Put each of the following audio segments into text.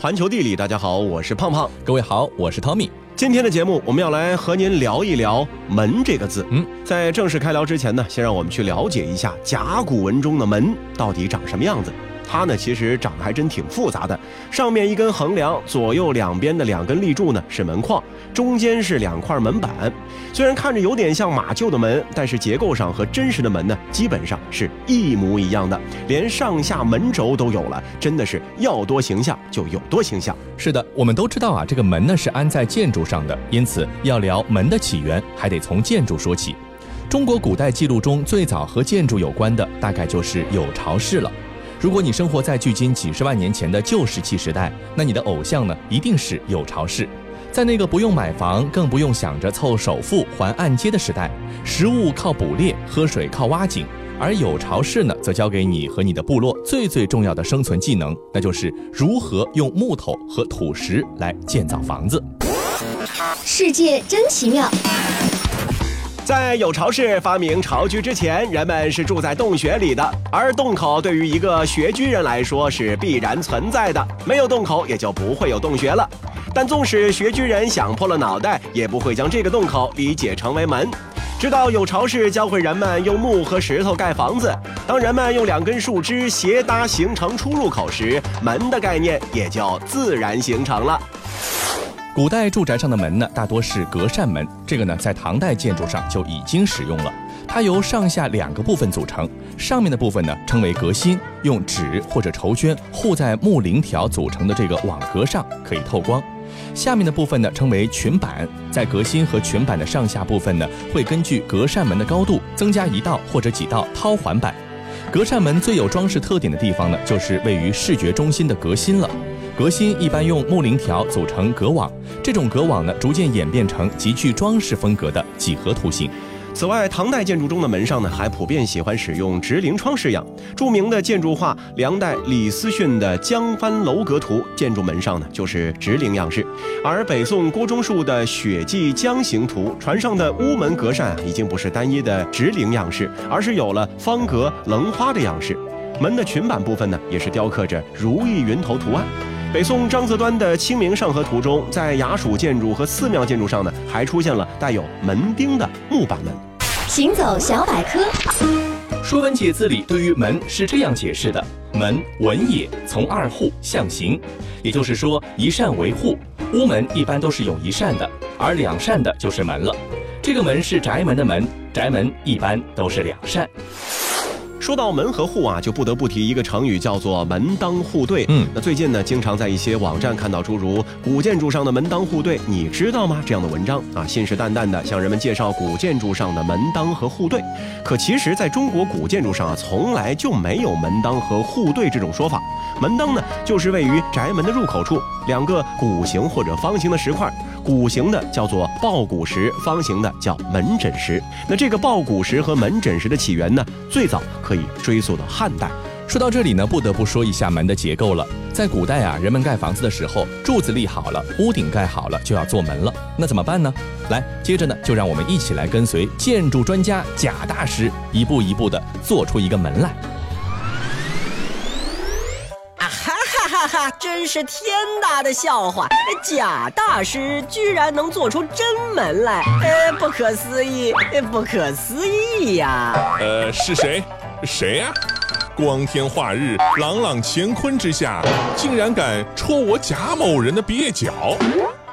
环球地理，大家好，我是胖胖。各位好，我是 Tommy。今天的节目，我们要来和您聊一聊“门”这个字。嗯，在正式开聊之前呢，先让我们去了解一下甲骨文中的“门”到底长什么样子。它呢，其实长得还真挺复杂的。上面一根横梁，左右两边的两根立柱呢是门框，中间是两块门板。虽然看着有点像马厩的门，但是结构上和真实的门呢基本上是一模一样的，连上下门轴都有了，真的是要多形象就有多形象。是的，我们都知道啊，这个门呢是安在建筑上的，因此要聊门的起源，还得从建筑说起。中国古代记录中最早和建筑有关的，大概就是有巢氏了。如果你生活在距今几十万年前的旧石器时代，那你的偶像呢，一定是有巢氏。在那个不用买房，更不用想着凑首付还按揭的时代，食物靠捕猎，喝水靠挖井，而有巢氏呢，则教给你和你的部落最最重要的生存技能，那就是如何用木头和土石来建造房子。世界真奇妙。在有巢氏发明巢居之前，人们是住在洞穴里的，而洞口对于一个穴居人来说是必然存在的。没有洞口，也就不会有洞穴了。但纵使穴居人想破了脑袋，也不会将这个洞口理解成为门。直到有巢氏教会人们用木和石头盖房子，当人们用两根树枝斜搭形成出入口时，门的概念也就自然形成了。古代住宅上的门呢，大多是隔扇门。这个呢，在唐代建筑上就已经使用了。它由上下两个部分组成，上面的部分呢称为隔心，用纸或者绸绢护在木棂条组成的这个网格上，可以透光。下面的部分呢称为裙板，在隔心和裙板的上下部分呢，会根据隔扇门的高度增加一道或者几道掏环板。隔扇门最有装饰特点的地方呢，就是位于视觉中心的隔心了。革心一般用木棂条组成格网，这种格网呢，逐渐演变成极具装饰风格的几何图形。此外，唐代建筑中的门上呢，还普遍喜欢使用直棂窗式样。著名的建筑画梁代李思训的《江帆楼阁图》，建筑门上呢就是直棂样式；而北宋郭忠树的《雪霁江行图》，船上的屋门格扇已经不是单一的直棂样式，而是有了方格棱花的样式。门的裙板部分呢，也是雕刻着如意云头图案。北宋张择端的《清明上河图》中，在衙署建筑和寺庙建筑上呢，还出现了带有门钉的木板门。行走小百科，《说文解字》里对于门是这样解释的：门，文也，从二户象形，也就是说一扇为户。屋门一般都是有一扇的，而两扇的就是门了。这个门是宅门的门，宅门一般都是两扇。说到门和户啊，就不得不提一个成语，叫做门当户对。嗯，那最近呢，经常在一些网站看到诸如“古建筑上的门当户对，你知道吗”这样的文章啊，信誓旦旦的向人们介绍古建筑上的门当和户对。可其实，在中国古建筑上啊，从来就没有门当和户对这种说法。门灯呢，就是位于宅门的入口处，两个鼓形或者方形的石块。鼓形的叫做抱鼓石，方形的叫门枕石。那这个抱鼓石和门枕石的起源呢，最早可以追溯到汉代。说到这里呢，不得不说一下门的结构了。在古代啊，人们盖房子的时候，柱子立好了，屋顶盖好了，就要做门了。那怎么办呢？来，接着呢，就让我们一起来跟随建筑专家贾大师，一步一步的做出一个门来。哈，真是天大的笑话！贾大师居然能做出真门来，呃，不可思议，不可思议呀！呃，是谁？谁呀？光天化日，朗朗乾坤之下，竟然敢戳我贾某人的蹩脚！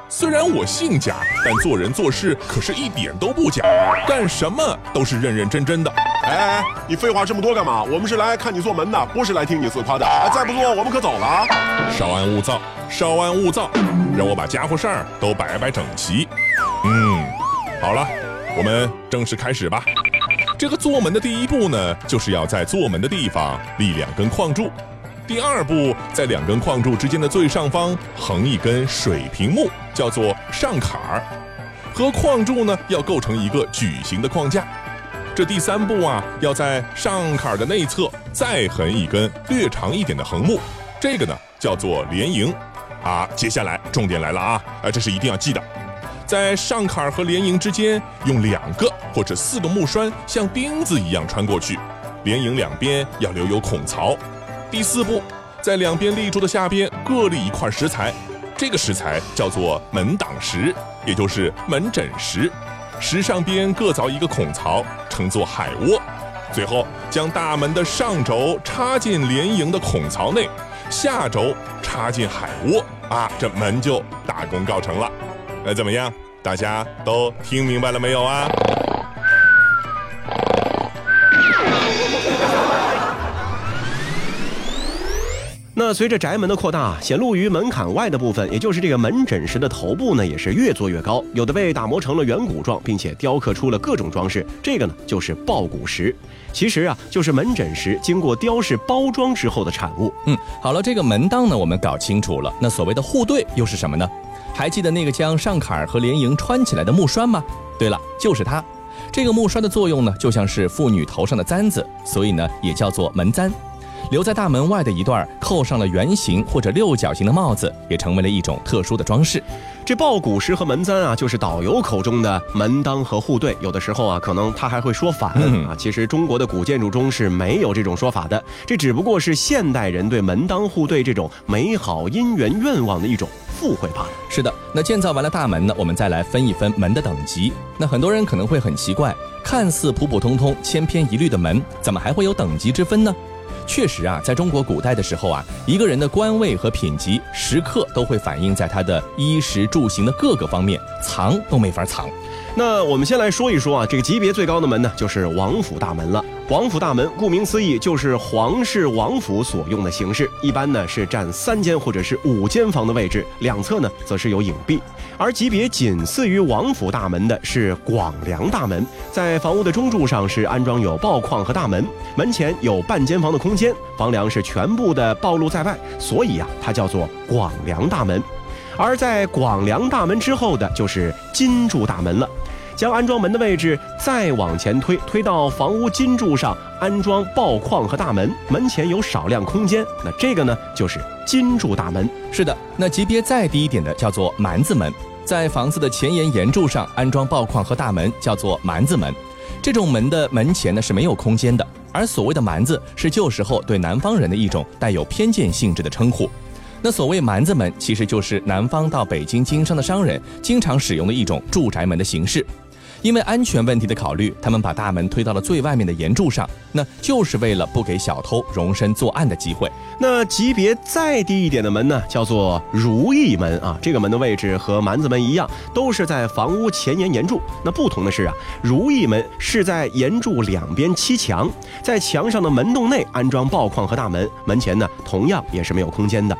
虽然我姓贾，但做人做事可是一点都不假，干什么都是认认真真的。哎哎，你废话这么多干嘛？我们是来看你做门的，不是来听你自夸的。再不做，我们可走了。稍安勿躁，稍安勿躁，让我把家伙事儿都摆摆整齐。嗯，好了，我们正式开始吧。这个做门的第一步呢，就是要在做门的地方立两根框柱。第二步，在两根框柱之间的最上方横一根水平木，叫做上坎儿，和框柱呢要构成一个矩形的框架。这第三步啊，要在上坎儿的内侧再横一根略长一点的横木，这个呢叫做连营。啊，接下来重点来了啊，啊，这是一定要记的，在上坎儿和连营之间用两个或者四个木栓像钉子一样穿过去，连营两边要留有孔槽。第四步，在两边立柱的下边各立一块石材，这个石材叫做门挡石，也就是门枕石。石上边各凿一个孔槽，称作海窝。最后将大门的上轴插进连营的孔槽内，下轴插进海窝啊，这门就大功告成了。那怎么样？大家都听明白了没有啊？那随着宅门的扩大，显露于门槛外的部分，也就是这个门枕石的头部呢，也是越做越高，有的被打磨成了圆鼓状，并且雕刻出了各种装饰。这个呢，就是抱鼓石。其实啊，就是门枕石经过雕饰包装之后的产物。嗯，好了，这个门当呢，我们搞清楚了。那所谓的护对又是什么呢？还记得那个将上坎儿和连营穿起来的木栓吗？对了，就是它。这个木栓的作用呢，就像是妇女头上的簪子，所以呢，也叫做门簪。留在大门外的一段扣上了圆形或者六角形的帽子，也成为了一种特殊的装饰。这抱鼓石和门簪啊，就是导游口中的门当和户对。有的时候啊，可能他还会说反啊。其实中国的古建筑中是没有这种说法的，这只不过是现代人对门当户对这种美好姻缘愿望的一种附会罢了。是的，那建造完了大门呢，我们再来分一分门的等级。那很多人可能会很奇怪，看似普普通通、千篇一律的门，怎么还会有等级之分呢？确实啊，在中国古代的时候啊，一个人的官位和品级时刻都会反映在他的衣食住行的各个方面，藏都没法藏。那我们先来说一说啊，这个级别最高的门呢，就是王府大门了。王府大门顾名思义，就是皇室王府所用的形式，一般呢是占三间或者是五间房的位置，两侧呢则是有影壁。而级别仅次于王府大门的是广梁大门，在房屋的中柱上是安装有抱框和大门，门前有半间房的空间，房梁是全部的暴露在外，所以啊，它叫做广梁大门。而在广梁大门之后的就是金柱大门了。将安装门的位置再往前推，推到房屋金柱上安装爆框和大门，门前有少量空间。那这个呢，就是金柱大门。是的，那级别再低一点的叫做蛮子门，在房子的前檐檐柱上安装爆框和大门，叫做蛮子门。这种门的门前呢是没有空间的，而所谓的蛮子是旧时候对南方人的一种带有偏见性质的称呼。那所谓蛮子门，其实就是南方到北京经商的商人经常使用的一种住宅门的形式。因为安全问题的考虑，他们把大门推到了最外面的檐柱上，那就是为了不给小偷容身作案的机会。那级别再低一点的门呢，叫做如意门啊。这个门的位置和蛮子门一样，都是在房屋前沿檐柱。那不同的是啊，如意门是在檐柱两边砌墙，在墙上的门洞内安装抱框和大门，门前呢同样也是没有空间的。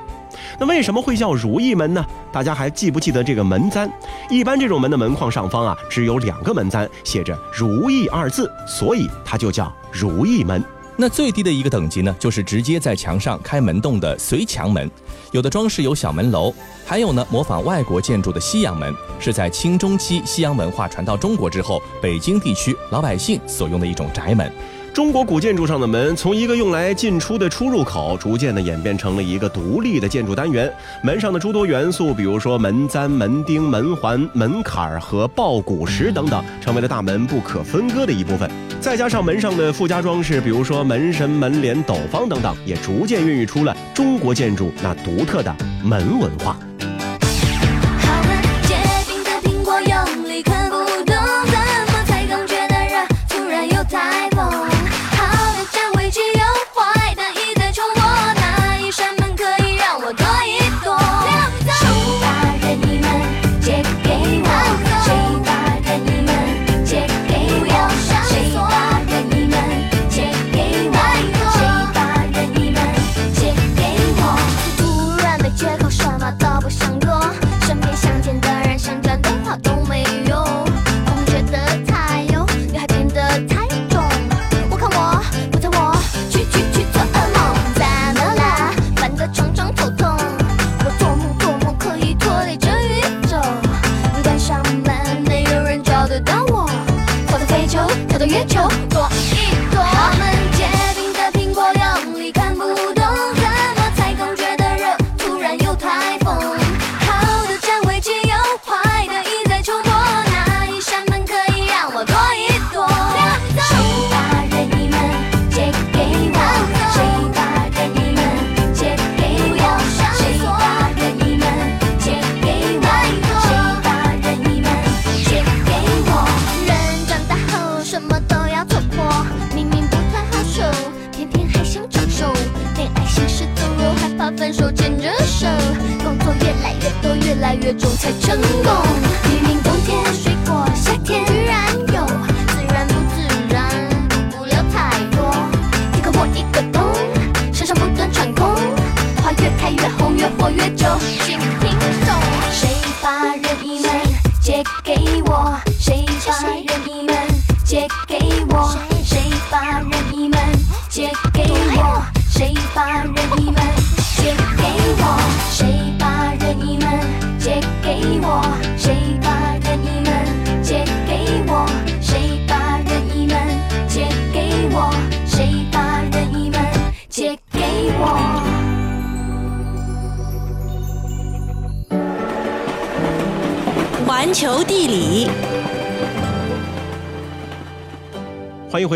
那为什么会叫如意门呢？大家还记不记得这个门簪？一般这种门的门框上方啊，只有两个门簪，写着“如意”二字，所以它就叫如意门。那最低的一个等级呢，就是直接在墙上开门洞的随墙门，有的装饰有小门楼，还有呢模仿外国建筑的西洋门，是在清中期西洋文化传到中国之后，北京地区老百姓所用的一种宅门。中国古建筑上的门，从一个用来进出的出入口，逐渐的演变成了一个独立的建筑单元。门上的诸多元素，比如说门簪、门钉、门环、门槛儿和抱鼓石等等，成为了大门不可分割的一部分。再加上门上的附加装饰，比如说门神、门帘、斗方等等，也逐渐孕育出了中国建筑那独特的门文化。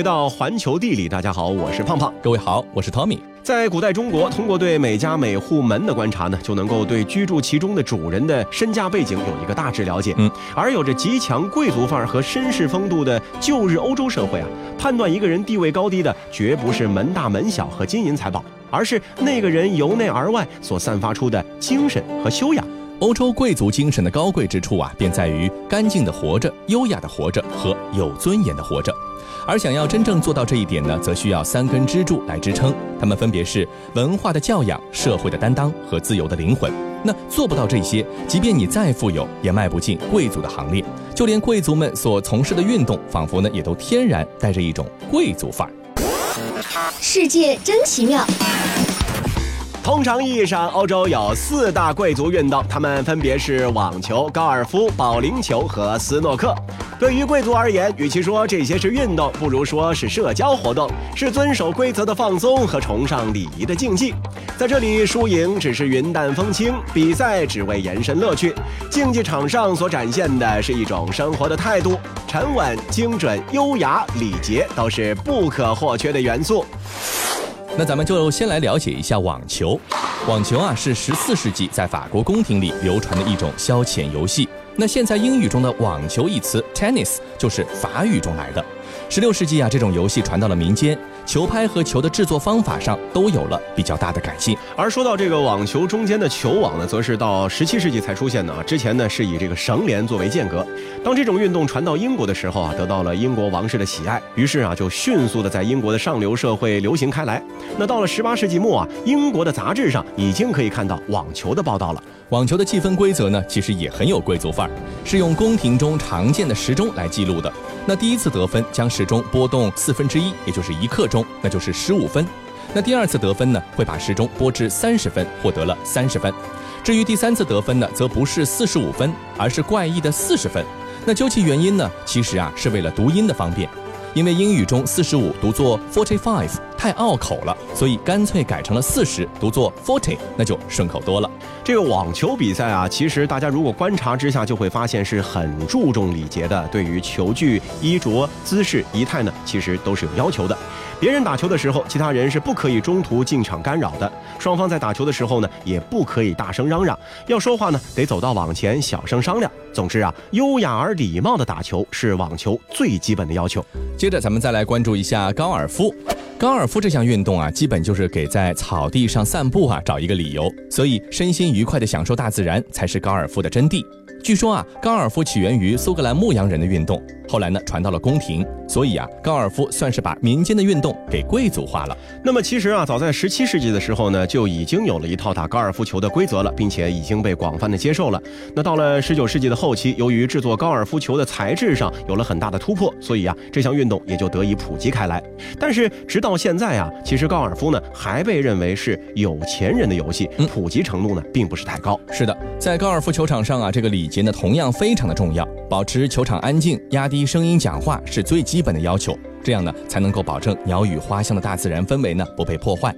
回到环球地理，大家好，我是胖胖。各位好，我是 Tommy。在古代中国，通过对每家每户门的观察呢，就能够对居住其中的主人的身家背景有一个大致了解。嗯，而有着极强贵族范儿和绅士风度的旧日欧洲社会啊，判断一个人地位高低的，绝不是门大门小和金银财宝，而是那个人由内而外所散发出的精神和修养。欧洲贵族精神的高贵之处啊，便在于干净的活着、优雅的活着和有尊严的活着。而想要真正做到这一点呢，则需要三根支柱来支撑，它们分别是文化的教养、社会的担当和自由的灵魂。那做不到这些，即便你再富有，也迈不进贵族的行列。就连贵族们所从事的运动，仿佛呢也都天然带着一种贵族范儿。世界真奇妙。通常意义上，欧洲有四大贵族运动，他们分别是网球、高尔夫、保龄球和斯诺克。对于贵族而言，与其说这些是运动，不如说是社交活动，是遵守规则的放松和崇尚礼仪的竞技。在这里，输赢只是云淡风轻，比赛只为延伸乐趣。竞技场上所展现的是一种生活的态度，沉稳、精准、优雅、礼节都是不可或缺的元素。那咱们就先来了解一下网球。网球啊，是十四世纪在法国宫廷里流传的一种消遣游戏。那现在英语中的网球一词 tennis 就是法语中来的。十六世纪啊，这种游戏传到了民间，球拍和球的制作方法上都有了比较大的改进。而说到这个网球中间的球网呢，则是到十七世纪才出现的啊。之前呢是以这个绳联作为间隔。当这种运动传到英国的时候啊，得到了英国王室的喜爱，于是啊就迅速的在英国的上流社会流行开来。那到了十八世纪末啊，英国的杂志上已经可以看到网球的报道了。网球的计分规则呢，其实也很有贵族范儿，是用宫廷中常见的时钟来记录的。那第一次得分将时钟拨动四分之一，也就是一刻钟，那就是十五分。那第二次得分呢，会把时钟拨至三十分，获得了三十分。至于第三次得分呢，则不是四十五分，而是怪异的四十分。那究其原因呢，其实啊是为了读音的方便。因为英语中四十五读作 forty five 太拗口了，所以干脆改成了四十读作 forty，那就顺口多了。这个网球比赛啊，其实大家如果观察之下，就会发现是很注重礼节的，对于球具、衣着、姿势、仪态呢，其实都是有要求的。别人打球的时候，其他人是不可以中途进场干扰的。双方在打球的时候呢，也不可以大声嚷嚷，要说话呢，得走到网前小声商量。总之啊，优雅而礼貌的打球是网球最基本的要求。接着咱们再来关注一下高尔夫。高尔夫这项运动啊，基本就是给在草地上散步啊找一个理由，所以身心愉快地享受大自然才是高尔夫的真谛。据说啊，高尔夫起源于苏格兰牧羊人的运动，后来呢传到了宫廷，所以啊，高尔夫算是把民间的运动给贵族化了。那么其实啊，早在十七世纪的时候呢，就已经有了一套打高尔夫球的规则了，并且已经被广泛的接受了。那到了十九世纪的后期，由于制作高尔夫球的材质上有了很大的突破，所以啊，这项运动也就得以普及开来。但是直到现在啊，其实高尔夫呢还被认为是有钱人的游戏，普及程度呢并不是太高。是的，在高尔夫球场上啊，这个礼节呢同样非常的重要，保持球场安静，压低声音讲话是最基本的要求。这样呢，才能够保证鸟语花香的大自然氛围呢不被破坏。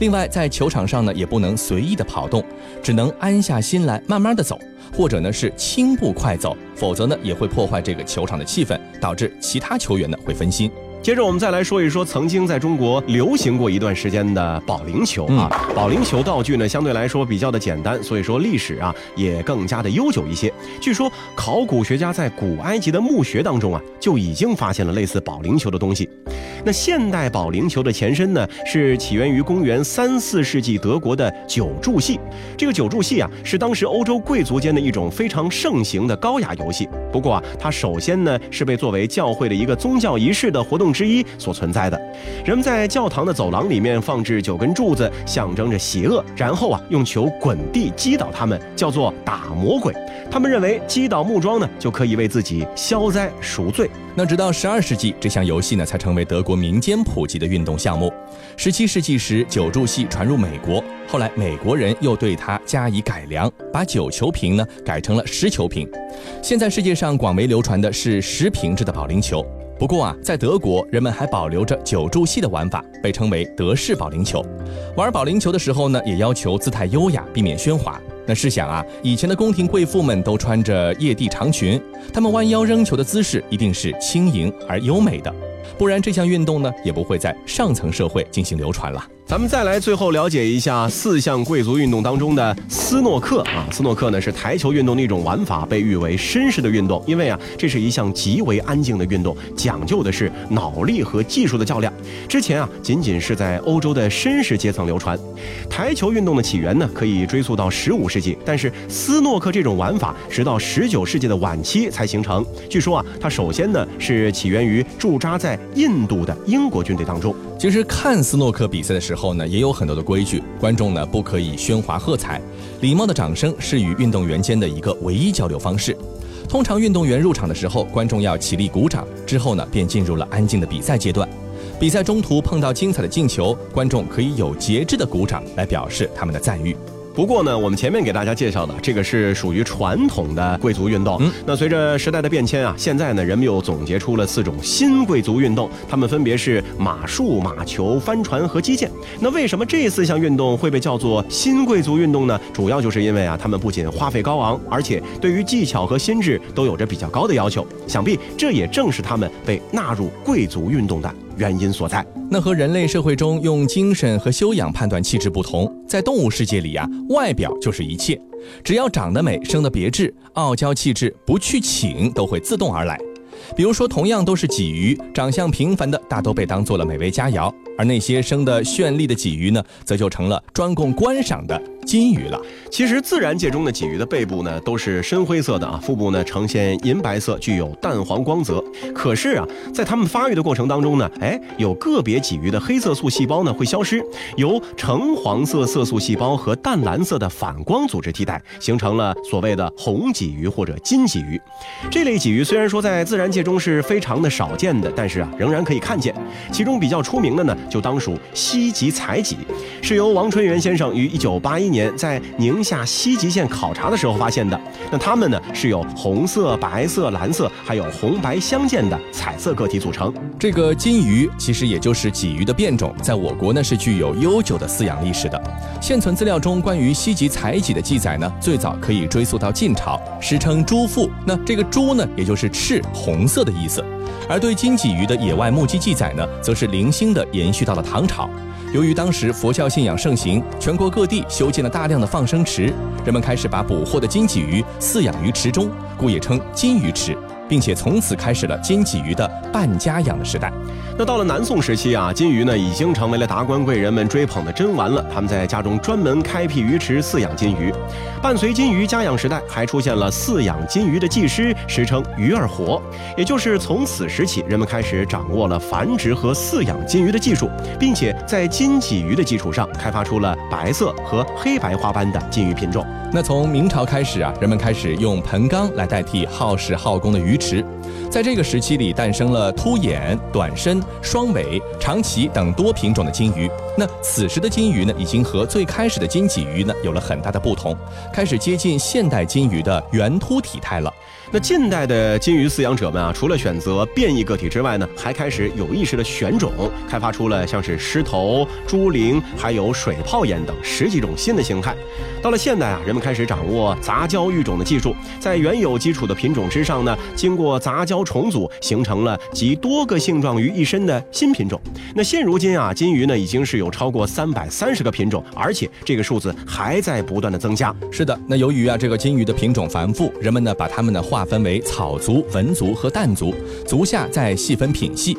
另外，在球场上呢，也不能随意的跑动，只能安下心来，慢慢的走，或者呢是轻步快走，否则呢也会破坏这个球场的气氛，导致其他球员呢会分心。接着我们再来说一说曾经在中国流行过一段时间的保龄球啊。保龄球道具呢相对来说比较的简单，所以说历史啊也更加的悠久一些。据说考古学家在古埃及的墓穴当中啊就已经发现了类似保龄球的东西。那现代保龄球的前身呢，是起源于公元三四世纪德国的九柱戏。这个九柱戏啊，是当时欧洲贵族间的一种非常盛行的高雅游戏。不过啊，它首先呢是被作为教会的一个宗教仪式的活动之一所存在的。人们在教堂的走廊里面放置九根柱子，象征着邪恶，然后啊用球滚地击倒他们，叫做打魔鬼。他们认为击倒木桩呢，就可以为自己消灾赎罪。那直到十二世纪，这项游戏呢才成为德国国民间普及的运动项目。十七世纪时，九柱戏传入美国，后来美国人又对它加以改良，把九球瓶呢改成了十球瓶。现在世界上广为流传的是十瓶制的保龄球。不过啊，在德国，人们还保留着九柱戏的玩法，被称为德式保龄球。玩保龄球的时候呢，也要求姿态优雅，避免喧哗。那试想啊，以前的宫廷贵妇们都穿着曳地长裙，她们弯腰扔球的姿势一定是轻盈而优美的，不然这项运动呢，也不会在上层社会进行流传了。咱们再来最后了解一下四项贵族运动当中的斯诺克啊，斯诺克呢是台球运动的一种玩法，被誉为绅士的运动，因为啊这是一项极为安静的运动，讲究的是脑力和技术的较量。之前啊仅仅是在欧洲的绅士阶层流传。台球运动的起源呢可以追溯到十五世纪，但是斯诺克这种玩法直到十九世纪的晚期才形成。据说啊它首先呢是起源于驻扎在印度的英国军队当中。其实看斯诺克比赛的时候呢，也有很多的规矩，观众呢不可以喧哗喝彩，礼貌的掌声是与运动员间的一个唯一交流方式。通常运动员入场的时候，观众要起立鼓掌，之后呢便进入了安静的比赛阶段。比赛中途碰到精彩的进球，观众可以有节制的鼓掌来表示他们的赞誉。不过呢，我们前面给大家介绍的这个是属于传统的贵族运动。嗯，那随着时代的变迁啊，现在呢，人们又总结出了四种新贵族运动，它们分别是马术、马球、帆船和击剑。那为什么这四项运动会被叫做新贵族运动呢？主要就是因为啊，他们不仅花费高昂，而且对于技巧和心智都有着比较高的要求。想必这也正是他们被纳入贵族运动的原因所在。那和人类社会中用精神和修养判断气质不同，在动物世界里啊，外表就是一切，只要长得美、生得别致，傲娇气质不去请都会自动而来。比如说，同样都是鲫鱼，长相平凡的大都被当做了美味佳肴，而那些生得绚丽的鲫鱼呢，则就成了专供观赏的金鱼了。其实，自然界中的鲫鱼的背部呢都是深灰色的啊，腹部呢呈现银白色，具有淡黄光泽。可是啊，在它们发育的过程当中呢，哎，有个别鲫鱼的黑色素细胞呢会消失，由橙黄色色素细胞和淡蓝色的反光组织替代，形成了所谓的红鲫鱼或者金鲫鱼。这类鲫鱼虽然说在自然界中是非常的少见的，但是啊，仍然可以看见。其中比较出名的呢，就当属西极彩鲫，是由王春元先生于一九八一年在宁夏西吉县考察的时候发现的。那它们呢，是由红色、白色、蓝色，还有红白相间的彩色个体组成。这个金鱼其实也就是鲫鱼的变种，在我国呢是具有悠久的饲养历史的。现存资料中关于西吉彩鲫的记载呢，最早可以追溯到晋朝，时称朱腹。那这个朱呢，也就是赤红色的意思。而对金鲫鱼的野外目击记载呢，则是零星的延续到了唐朝。由于当时佛教信仰盛行，全国各地修建了大量的放生池，人们开始把捕获的金鲫鱼饲养于池中，故也称金鱼池。并且从此开始了金鲫鱼的半家养的时代。那到了南宋时期啊，金鱼呢已经成为了达官贵人们追捧的珍玩了。他们在家中专门开辟鱼池饲养金鱼。伴随金鱼家养时代，还出现了饲养金鱼的技师，时称鱼儿活。也就是从此时起，人们开始掌握了繁殖和饲养金鱼的技术，并且在金鲫鱼的基础上，开发出了白色和黑白花斑的金鱼品种。那从明朝开始啊，人们开始用盆缸来代替耗时耗工的鱼池，在这个时期里诞生了凸眼、短身、双尾、长鳍等多品种的金鱼。那此时的金鱼呢，已经和最开始的金鲫鱼呢有了很大的不同，开始接近现代金鱼的圆凸体态了。那近代的金鱼饲养者们啊，除了选择变异个体之外呢，还开始有意识的选种，开发出了像是狮头、猪鳞，还有水泡眼等十几种新的形态。到了现代啊，人们开始掌握杂交育种的技术，在原有基础的品种之上呢，经过杂杂交重组，形成了集多个性状于一身的新品种。那现如今啊，金鱼呢已经是有超过三百三十个品种，而且这个数字还在不断的增加。是的，那由于啊这个金鱼的品种繁复，人们呢把它们呢划分为草族、文族和蛋族，族下再细分品系。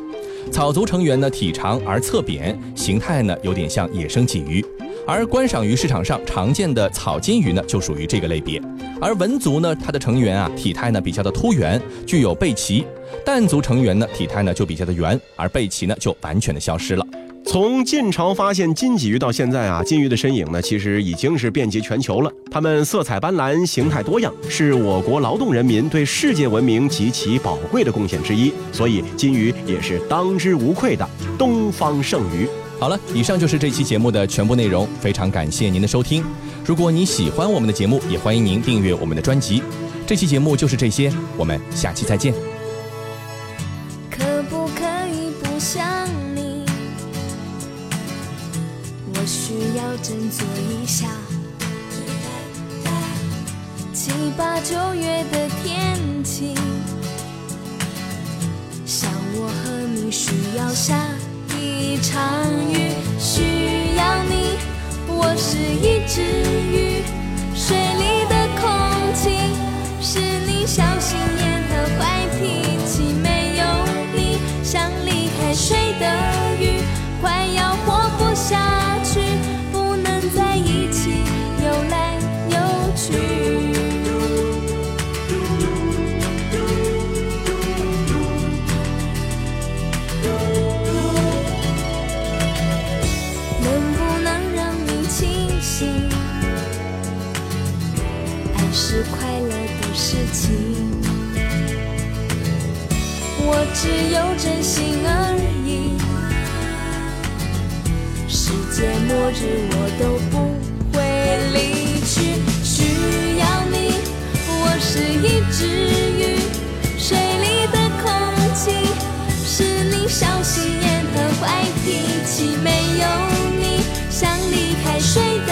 草族成员呢体长而侧扁，形态呢有点像野生鲫鱼。而观赏鱼市场上常见的草金鱼呢，就属于这个类别。而文族呢，它的成员啊，体态呢比较的突圆，具有背鳍；蛋族成员呢，体态呢就比较的圆，而背鳍呢就完全的消失了。从晋朝发现金鲫鱼到现在啊，金鱼的身影呢，其实已经是遍及全球了。它们色彩斑斓，形态多样，是我国劳动人民对世界文明极其宝贵的贡献之一。所以，金鱼也是当之无愧的东方圣鱼。好了，以上就是这期节目的全部内容，非常感谢您的收听。如果你喜欢我们的节目，也欢迎您订阅我们的专辑。这期节目就是这些，我们下期再见。可不可以不想你？我需要振作一下。七八九月的天气，像我和你需要下场雨，需要你。我是一只鱼，只有真心而已。世界末日我都不会离去，需要你。我是一只鱼，水里的空气是你小心眼和坏脾气。没有你，像离开水的